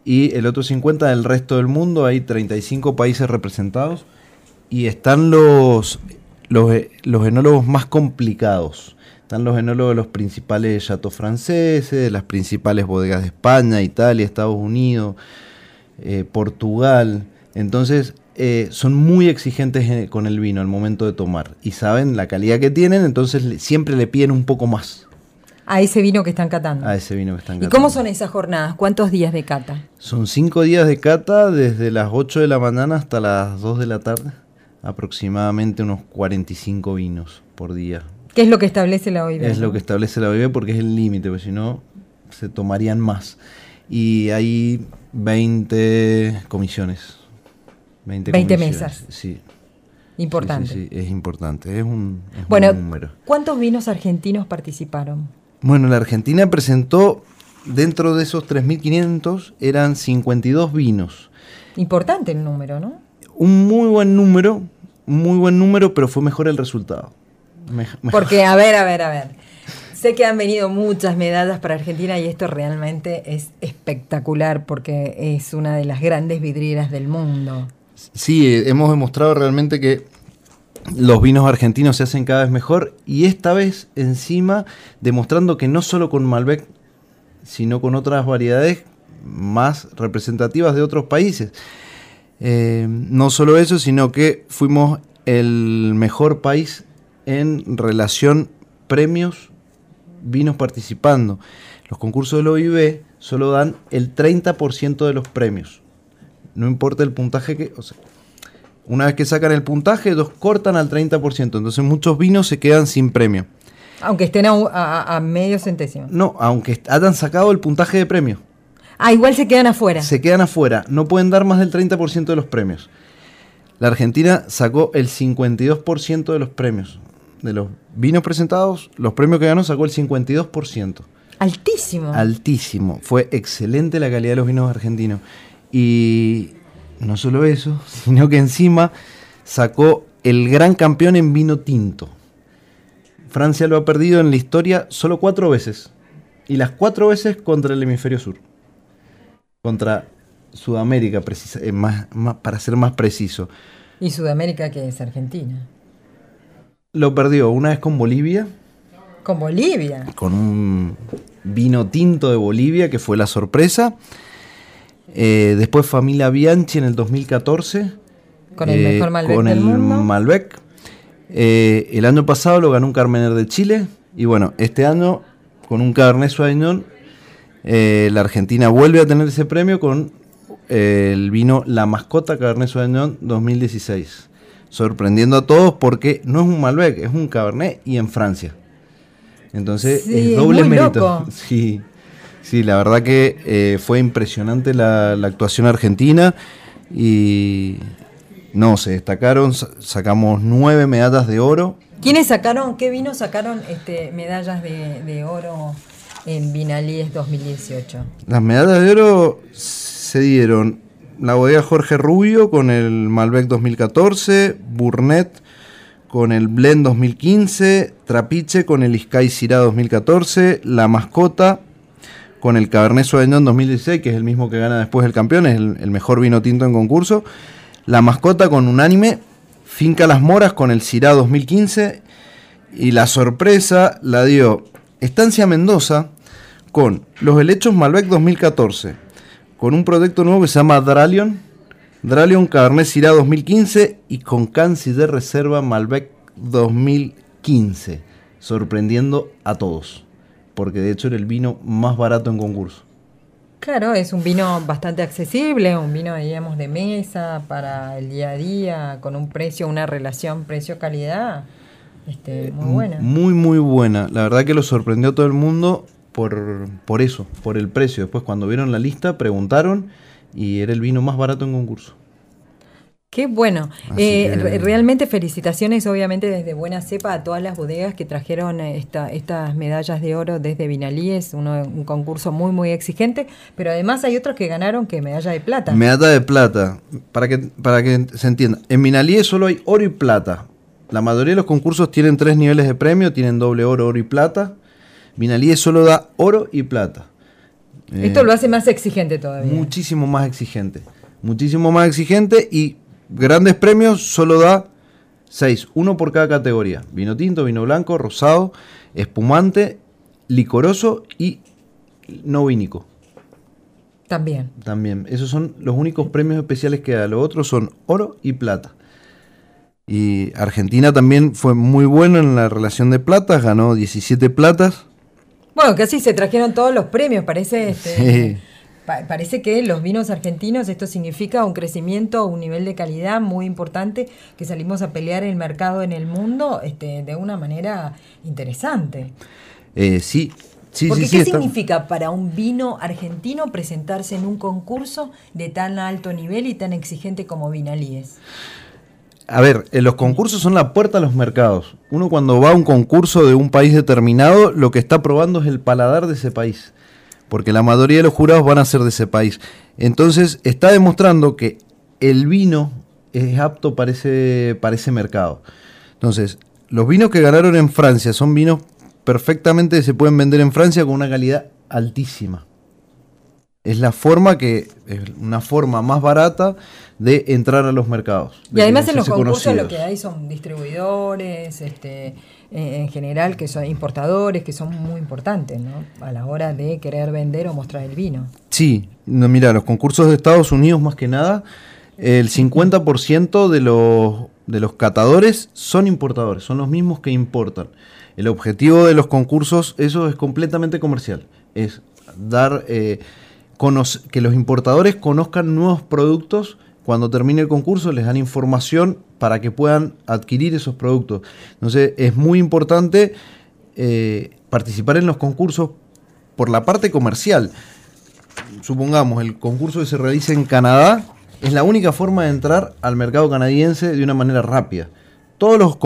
y el otro 50% del resto del mundo. Hay 35 países representados, y están los, los, los enólogos más complicados. Están los enólogos de los principales chateaux franceses, de las principales bodegas de España, Italia, Estados Unidos, eh, Portugal. Entonces, eh, son muy exigentes eh, con el vino al momento de tomar. Y saben la calidad que tienen, entonces siempre le piden un poco más A ese vino que están catando. a ese vino que están ¿Y catando. cómo son esas jornadas? ¿Cuántos días de cata? Son cinco días de cata desde las 8 de la mañana hasta las 2 de la tarde. Aproximadamente unos 45 vinos por día. ¿Qué es lo que establece la OIB? Es lo que establece la OIB porque es el límite, porque si no se tomarían más. Y hay 20 comisiones. 20, 20 comisiones, mesas. Sí. Importante. Sí, sí, sí, es importante. Es un, es Bueno, un número. ¿cuántos vinos argentinos participaron? Bueno, la Argentina presentó, dentro de esos 3.500, eran 52 vinos. Importante el número, ¿no? Un muy buen número, muy buen número, pero fue mejor el resultado. Mejor. Porque, a ver, a ver, a ver. Sé que han venido muchas medallas para Argentina y esto realmente es espectacular porque es una de las grandes vidrieras del mundo. Sí, hemos demostrado realmente que los vinos argentinos se hacen cada vez mejor y esta vez encima demostrando que no solo con Malbec, sino con otras variedades más representativas de otros países. Eh, no solo eso, sino que fuimos el mejor país en relación premios, vinos participando. Los concursos del OIB solo dan el 30% de los premios. No importa el puntaje que... o sea, una vez que sacan el puntaje, los cortan al 30%. Entonces muchos vinos se quedan sin premio. Aunque estén a, medio centésimo. No, aunque hayan sacado el puntaje de premio. Ah, igual se quedan afuera. Se quedan afuera. No pueden dar más del 30% de los premios. La Argentina sacó el 52% de los premios. De los vinos presentados, los premios que ganó sacó el 52%. Altísimo. Altísimo. Fue excelente la calidad de los vinos argentinos. Y no solo eso, <laughs> sino que encima sacó el gran campeón en vino tinto. Francia lo ha perdido en la historia solo cuatro veces. Y las cuatro veces contra el hemisferio sur. Contra Sudamérica, precisa- eh, más- más- para ser más preciso. Y Sudamérica, que es Argentina. Lo perdió una vez con Bolivia, Con Bolivia. con un vino tinto de Bolivia, que fue la sorpresa. Eh, después Familia Bianchi en el 2014. Con el eh, mejor Malbec con del el mundo. Malbec. Eh, el año pasado lo ganó un Carmener de Chile. Y bueno, este año con un Cabernet Sauvignon, eh, la Argentina vuelve a tener ese premio con eh, el vino La Mascota Cabernet Sauvignon 2016. Sorprendiendo a todos porque no es un Malbec, es un Cabernet y en Francia. Entonces Sí, es es doble muy mérito. loco. <laughs> Sí, sí, la verdad que eh, fue impresionante la, la actuación argentina y no, se destacaron, sa- sacamos nueve medallas de oro. ¿Quiénes sacaron, qué vinos sacaron este, medallas de, de oro en Vinalíes 2018? Las medallas de oro se dieron la bodega Jorge Rubio con el Malbec 2014, Burnett con el Blend 2015, Trapiche con el Sky Syrah 2014, La Mascota con el Cabernet Sauvignon 2016, que es el mismo que gana después el campeón, es el, el mejor vino tinto en concurso, La Mascota con Unánime, Finca Las Moras con el Syrah 2015 y la sorpresa la dio Estancia Mendoza con los helechos Malbec 2014, con un proyecto nuevo que se llama Dralion, Dralion Cabernet Syrah 2015 y con Cansi de reserva Malbec 2015, sorprendiendo a todos. porque de hecho era el vino más barato en concurso. Claro, es un vino bastante accesible, un vino, digamos, de mesa para el día a día, con un precio, una relación precio-calidad este, muy buena. Muy, muy buena. La verdad que lo sorprendió a todo el mundo por, por eso, por el precio. Después cuando vieron la lista preguntaron y era el vino más barato en concurso. Qué bueno. Eh, realmente felicitaciones, obviamente, desde Buena Cepa a todas las bodegas que trajeron esta, estas medallas de oro desde Vinalíes, uno, un concurso muy, muy exigente, pero además hay otros que ganaron que medalla de plata. Medalla de plata, para que, para que se entienda. En Vinalíes solo hay oro y plata. La mayoría de los concursos tienen tres niveles de premio, tienen doble oro, oro y plata. Vinalíes solo da oro y plata. Esto lo hace más exigente todavía. Muchísimo más exigente. Muchísimo más exigente y grandes premios solo da 6, uno por cada categoría. Vino tinto, vino blanco, rosado, espumante, licoroso y no vínico. También. También. Esos son los únicos premios especiales que da. Los otros son oro y plata. Y Argentina también fue muy bueno en la relación de platas, ganó 17 platas. Bueno, casi se trajeron todos los premios, parece. Este, parece que los vinos argentinos, esto significa un crecimiento, un nivel de calidad muy importante, que salimos a pelear el mercado en el mundo este, de una manera interesante. Eh, sí, sí, Porque sí, ¿qué significa para un vino argentino presentarse en un concurso de tan alto nivel y tan exigente como Vinalíes? A ver, eh, los concursos son la puerta a los mercados. Uno cuando va a un concurso de un país determinado, lo que está probando es el paladar de ese país porque la mayoría de los jurados van a ser de ese país. Entonces está demostrando que el vino es apto para ese, para ese mercado. Entonces, los vinos que ganaron en Francia son vinos perfectamente se pueden vender en Francia con una calidad altísima. Es la forma que, es una forma más barata de entrar a los mercados. Y además en los concursos lo que hay son distribuidores, este, eh, en general, que son importadores, que son muy importantes, ¿no? A la hora de querer vender o mostrar el vino. Sí, no, mira, los concursos de Estados Unidos más que nada, el 50% de los, de los catadores son importadores, son los mismos que importan. El objetivo de los concursos, eso es completamente comercial, es dar, eh, que los importadores conozcan nuevos productos cuando termine el concurso les dan información para que puedan adquirir esos productos. Entonces es muy importante eh, participar en los concursos por la parte comercial. Supongamos, el concurso que se realiza en Canadá es la única forma de entrar al mercado canadiense de una manera rápida. Todos los,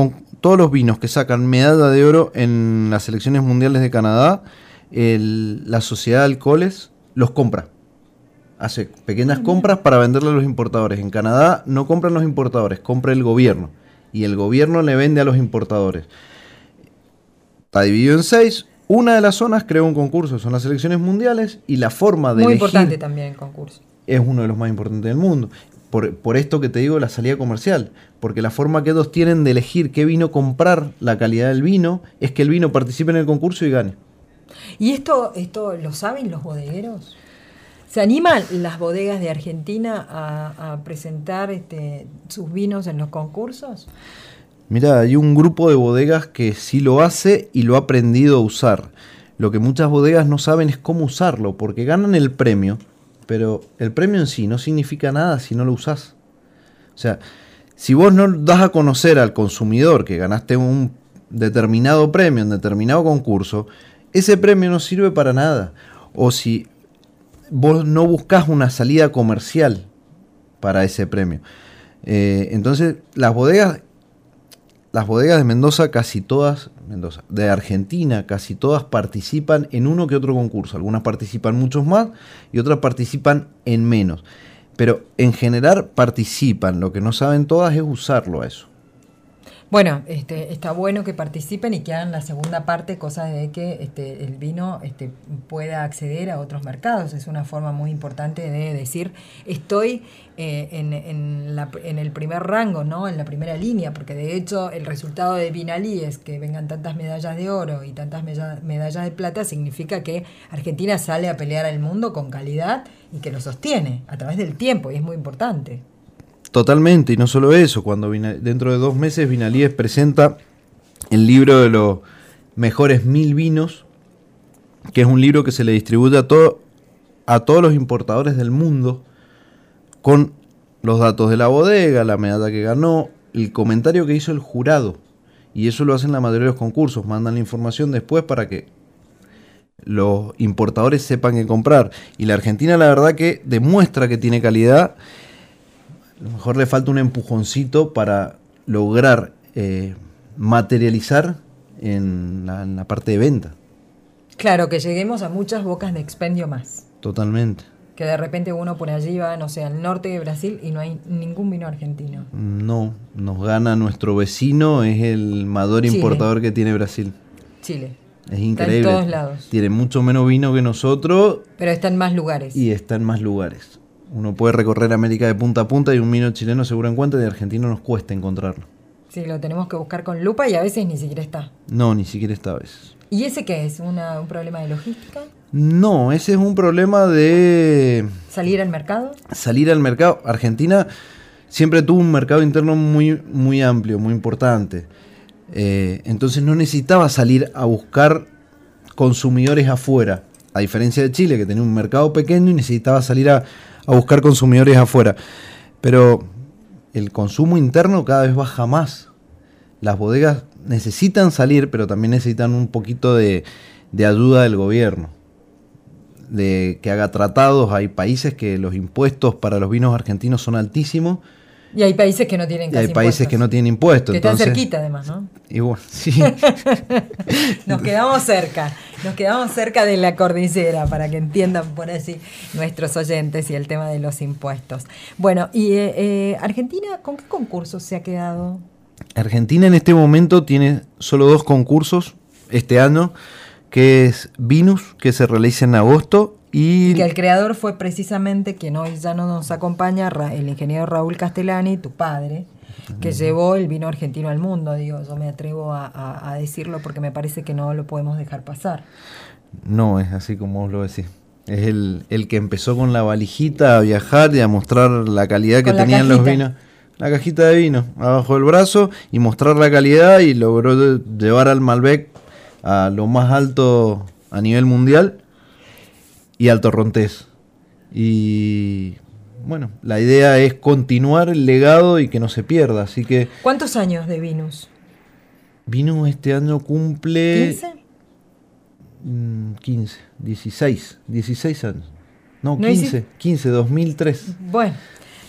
todos los vinos que sacan medalla de oro en las selecciones mundiales de Canadá, la sociedad de alcoholes los compra hace pequeñas compras para venderle a los importadores. En Canadá no compran los importadores, compra el gobierno. Y el gobierno le vende a los importadores. Está dividido en seis. Una de las zonas creó un concurso, son las elecciones mundiales y la forma de... Muy importante también el concurso. Es uno de los más importantes del mundo. Por, por, esto que te digo, la salida comercial. Porque la forma que ellos tienen de elegir qué vino comprar, la calidad del vino, es que el vino participe en el concurso y gane. ¿Y esto, esto lo saben los bodegueros? ¿Se animan las bodegas de Argentina a, presentar este, sus vinos en los concursos? Mira, hay un grupo de bodegas que sí lo hace y lo ha aprendido a usar. Lo que muchas bodegas no saben es cómo usarlo, porque ganan el premio, pero el premio en sí no significa nada si no lo usás. O sea, si vos no das a conocer al consumidor que ganaste un determinado premio en determinado concurso, ese premio no sirve para nada. O si vos no buscas una salida comercial para ese premio. Eh, entonces, las bodegas, las bodegas de Mendoza, casi todas, Mendoza, de Argentina, casi todas participan en uno que otro concurso. Algunas participan muchos más y otras participan en menos. Pero en general participan. Lo que no saben todas es usarlo a eso. Bueno, este, está bueno que participen y que hagan la segunda parte, cosa de que este, el vino este, pueda acceder a otros mercados. Es una forma muy importante de decir, estoy eh, en, la, en, el primer rango, ¿no? en la primera línea, porque de hecho el resultado de Vinalí es que vengan tantas medallas de oro y tantas medallas de plata, significa que Argentina sale a pelear al mundo con calidad y que lo sostiene a través del tiempo, y es muy importante. Totalmente, y no solo eso, cuando dentro de dos meses Vinalíes presenta el libro de los mejores mil vinos que es un libro que se le distribuye a, todo, a todos los importadores del mundo con los datos de la bodega, la medalla que ganó, el comentario que hizo el jurado. Y eso lo hacen la mayoría de los concursos, mandan la información después para que los importadores sepan qué comprar. Y la Argentina la verdad que demuestra que tiene calidad. A lo mejor le falta un empujoncito para lograr eh, materializar en la, en la parte de venta. Claro, que lleguemos a muchas bocas de expendio más. Totalmente. Que de repente uno por allí va, no sé, al norte de Brasil y no hay ningún vino argentino. No, nos gana nuestro vecino, es el mayor importador que tiene Brasil. Chile. Es increíble. todos lados. Tiene mucho menos vino que nosotros Pero está en más lugares. y está en más lugares. Uno puede recorrer América de punta a punta y un vino chileno seguro encuentra y argentino nos cuesta encontrarlo. Sí, lo tenemos que buscar con lupa y a veces ni siquiera está. No, ni siquiera esta vez. ¿Y ese qué es? ¿Una- ¿Un problema de logística? No, ese es un problema de ¿Salir al mercado? salir al mercado. Argentina siempre tuvo un mercado interno muy, muy amplio, muy importante. Eh, entonces no necesitaba salir a buscar consumidores afuera. A diferencia de Chile, que tenía un mercado pequeño y necesitaba salir a, a buscar consumidores afuera. Pero el consumo interno cada vez baja más. Las bodegas necesitan salir, pero también necesitan un poquito de, de ayuda del gobierno de que haga tratados. Hay países que los impuestos para los vinos argentinos son altísimos Y hay países que no tienen y casi hay países impuestos. que no tienen impuestos. Que están entonces- cerquita además, ¿no? Y bueno, <laughs> sí. <laughs> Nos quedamos cerca, nos quedamos cerca de la cordillera para que entiendan por así nuestros oyentes y el tema de los impuestos. Bueno, y eh, eh, Argentina, ¿con qué concursos se ha quedado? Argentina en este momento tiene solo dos concursos este año, que es Vinus, que se realiza en agosto, y Que el creador fue precisamente quien hoy ya no nos acompaña, el ingeniero Raúl Castellani, tu padre, que llevó el vino argentino al mundo. Digo, yo me atrevo a, a- a decirlo porque me parece que no lo podemos dejar pasar. no es así como vos lo decís. Es el, el que empezó con la valijita a viajar y a mostrar la calidad que tenían los vinos. La cajita de vino abajo del brazo y mostrar la calidad y logró llevar al Malbec a lo más alto a nivel mundial y al Torrontés. Y bueno, la idea es continuar el legado y que no se pierda. Así que ¿Cuántos años de Vinus? Vino este año cumple... ¿15? Mm, 15, 16, 16 años. No, ¿No 15, hiciste? 15, 2003. Bueno,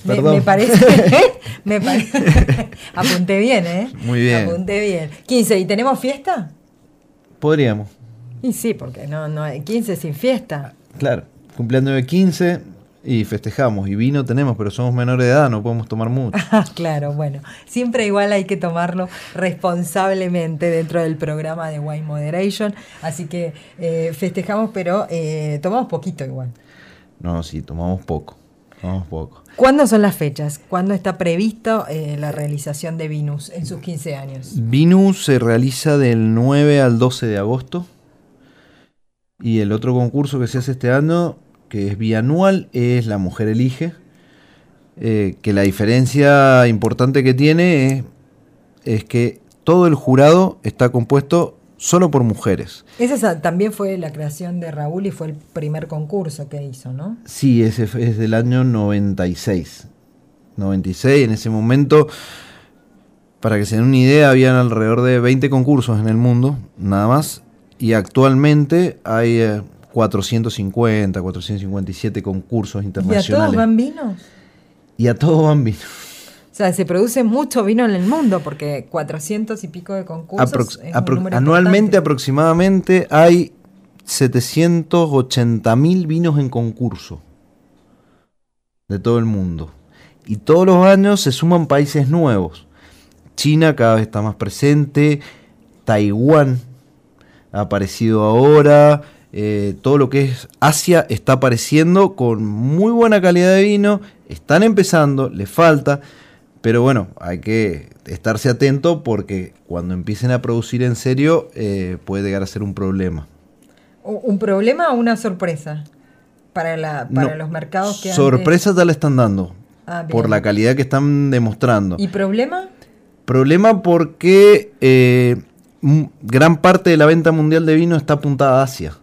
me, me parece. <laughs> <laughs> me pare- <laughs> Apunté bien, ¿eh? Muy bien. Apunté bien. 15, ¿y tenemos fiesta? Podríamos, Y sí, porque no, no hay 15 sin fiesta. Claro. Cumpleaños de 15 y festejamos. Y vino tenemos, pero somos menores de edad, no podemos tomar mucho. <laughs> Ah, claro, bueno. Siempre igual hay que tomarlo responsablemente dentro del programa de Wine Moderation. Así que eh, festejamos, pero eh, tomamos poquito igual. No, sí, tomamos poco. Tomamos poco. ¿Cuándo son las fechas? ¿Cuándo está previsto eh, la realización de Vinus en sus 15 años? Vinus se realiza del 9 al 12 de agosto. Y el otro concurso que se hace este año, que es bianual, es La Mujer Elige. Eh, que la diferencia importante que tiene es, es que todo el jurado está compuesto solo por mujeres. Esa sa- también fue la creación de Raúl y fue el primer concurso que hizo, ¿no? Sí, ese es del año 96. 96, en ese momento, para que se den una idea, habían alrededor de 20 concursos en el mundo, nada más. Y actualmente hay eh, 450, 457 concursos ¿Y a todos internacionales. van vinos? Y a todos van vino. O sea, se produce mucho vino en el mundo porque 400 y pico de concursos. Aprox- es un apro- número anualmente importante. aproximadamente hay 780 mil vinos en concurso de todo el mundo. Y todos los años se suman países nuevos. China cada vez está más presente, Taiwán ha aparecido ahora, eh, todo lo que es Asia está apareciendo con muy buena calidad de vino, están empezando, les falta, pero bueno, hay que estarse atento porque cuando empiecen a producir en serio eh, puede llegar a ser un problema. ¿U- ¿Un problema o una sorpresa? Para, la, para No, los mercados que Sorpresas ya le están dando Ah, por la calidad que están demostrando. antes- ¿Y problema? Problema porque eh, gran parte de la venta mundial de vino está apuntada a Asia.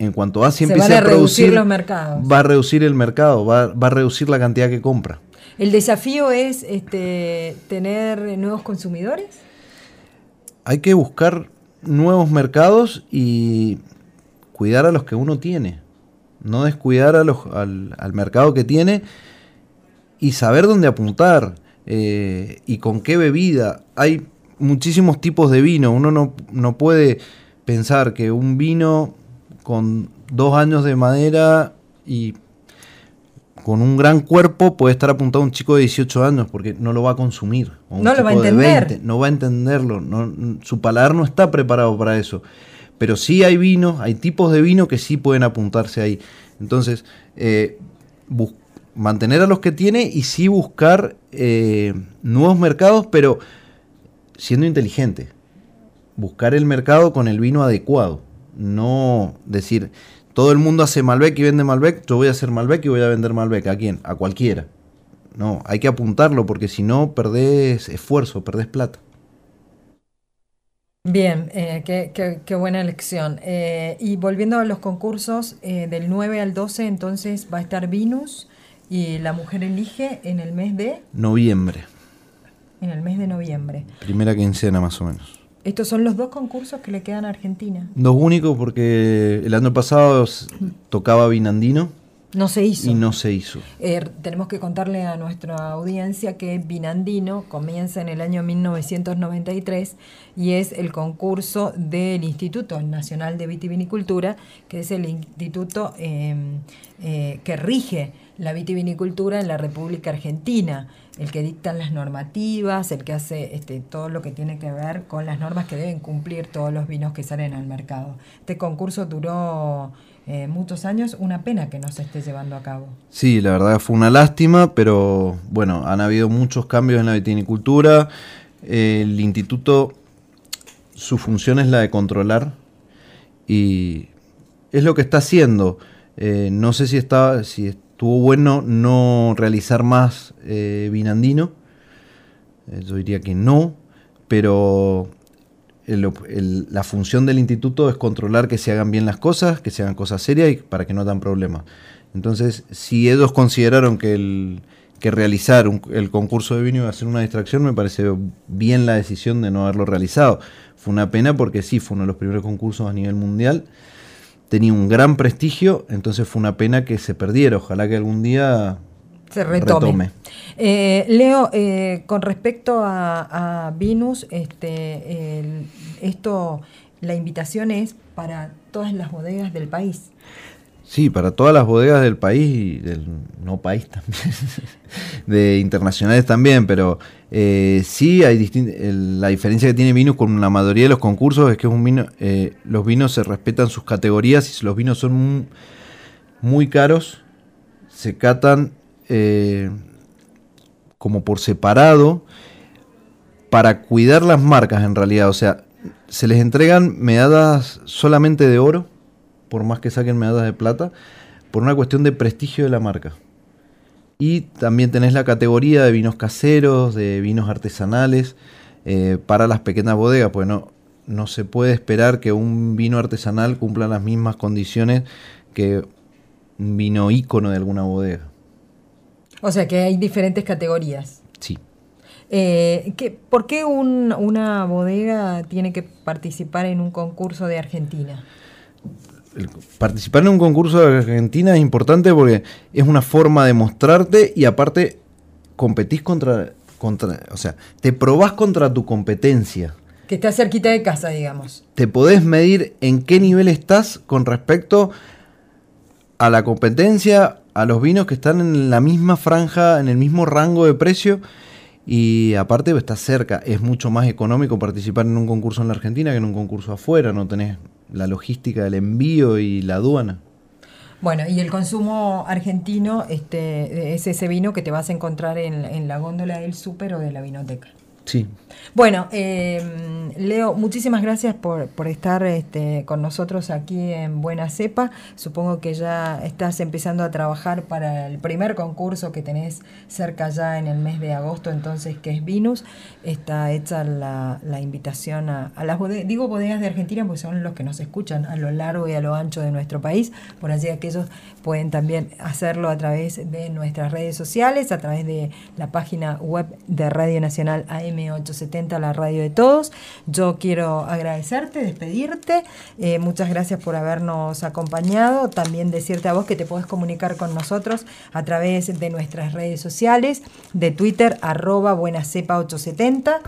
en cuanto Asia Se empiece van a a reducir producir, los mercados. va a reducir el mercado, va, va a reducir la cantidad que compra. ¿El desafío es este, tener nuevos consumidores? Hay que buscar nuevos mercados y cuidar a los que uno tiene. No descuidar a los- al, al mercado que tiene y saber dónde apuntar eh, y con qué bebida. Hay muchísimos tipos de vino. Uno no, no puede pensar que un vino con dos años de madera y con un gran cuerpo puede estar apuntado a un chico de 18 años porque no lo va a consumir. o un No lo va a chico de entender. no va a entenderlo. no- su paladar no está preparado para eso. Pero sí hay vinos, hay tipos de vino que sí pueden apuntarse ahí. Entonces, eh, mantener a los que tiene y sí buscar eh, nuevos mercados, pero siendo inteligente. Buscar el mercado con el vino adecuado. No decir, todo el mundo hace Malbec y vende Malbec, yo voy a hacer Malbec y voy a vender Malbec. ¿A quién? A cualquiera. No, hay que apuntarlo porque si no perdés esfuerzo, perdés plata. Bien, eh, qué, qué- qué buena elección. Eh, y volviendo a los concursos, eh, del 9 al 12 entonces va a estar Venus y la mujer elige en el mes de, Noviembre, en el mes de noviembre. primera quincena más o menos. Estos son los dos concursos que le quedan a Argentina. Dos únicos porque el año pasado tocaba Vinandino No se hizo. y no se hizo. Eh, tenemos que contarle a nuestra audiencia que Binandino comienza en el año 1993 y es el concurso del Instituto Nacional de Vitivinicultura, que es el instituto eh, eh, que rige la vitivinicultura en la República Argentina, el que dicta las normativas, el que hace este, todo lo que tiene que ver con las normas que deben cumplir todos los vinos que salen al mercado. Este concurso duró eh, muchos años, una pena que no se esté llevando a cabo. Sí, la verdad fue una lástima, pero bueno, han habido muchos cambios en la vitinicultura. El instituto, su función es la de controlar y es lo que está haciendo. Eh, no sé si, está, si estuvo bueno no realizar más eh, Vinandino. Eh, yo diría que no, pero el el- la función del instituto es controlar que se hagan bien las cosas, que se hagan cosas serias y para que no dan problemas. Entonces, si ellos consideraron que, el, que realizar el concurso de vino iba a ser una distracción, me parece bien la decisión de no haberlo realizado. Fue una pena porque sí, fue uno de los primeros concursos a nivel mundial. Tenía un gran prestigio, entonces fue una pena que se perdiera. Ojalá que algún día se retome. retome. Eh, Leo, eh, con respecto a, a Venus, este, el- esto, la invitación es para todas las bodegas del país. Sí, para todas las bodegas del país y del no país también, <laughs> de internacionales también, pero eh, sí hay la diferencia que tiene Vinus con la mayoría de los concursos es que eh, los vinos se respetan sus categorías y los vinos son mu- muy caros, se catan eh, como por separado para cuidar las marcas en realidad, o sea, se les entregan medallas solamente de oro por más que saquen medallas de plata, por una cuestión de prestigio de la marca. Y también tenés la categoría de vinos caseros, de vinos artesanales, eh, para las pequeñas bodegas, pues no, no se puede esperar que un vino artesanal cumpla las mismas condiciones que un vino ícono de alguna bodega. O sea que hay diferentes categorías. Sí. Eh, ¿qué- ¿Por qué un- una bodega tiene que participar en un concurso de Argentina? El- participar en un concurso de Argentina es importante porque es una forma de mostrarte y aparte competís contra, contra, o sea, te probás contra tu competencia. Que está cerquita de casa, digamos. Te podés medir en qué nivel estás con respecto a la competencia, a los vinos que están en la misma franja, en el mismo rango de precio. Y aparte estás cerca, es mucho más económico participar en un concurso en la Argentina que en un concurso afuera, no tenés la logística del envío y la aduana. Bueno, y el consumo argentino este, es ese vino que te vas a encontrar en, en la góndola del súper o de la vinoteca. Sí, bueno, eh, Leo, muchísimas gracias por, estar este, con nosotros aquí en Buena Cepa. Supongo que ya estás empezando a trabajar para el primer concurso que tenés cerca ya en el mes de agosto, entonces, que es Vinus. Está hecha la, invitación a, las bodegas, digo bodegas de Argentina porque son los que nos escuchan a lo largo y a lo ancho de nuestro país. Por así aquellos pueden también hacerlo a través de nuestras redes sociales, a través de la página web de Radio Nacional AM870 la radio de todos. Yo quiero agradecerte, despedirte. Eh, muchas gracias por habernos acompañado. También decirte a vos que te puedes comunicar con nosotros a través de nuestras redes sociales, de Twitter, arroba buenacepa870.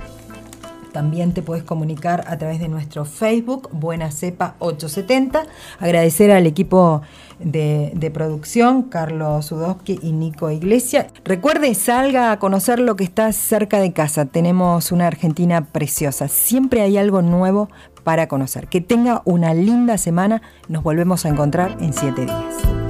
También te puedes comunicar a través de nuestro Facebook, Buena Cepa 870. Agradecer al equipo de, producción, Carlos Sudowski y Nico Iglesia. Recuerde, salga a conocer lo que está cerca de casa. Tenemos una Argentina preciosa. Siempre hay algo nuevo para conocer. Que tenga una linda semana. Nos volvemos a encontrar en siete días.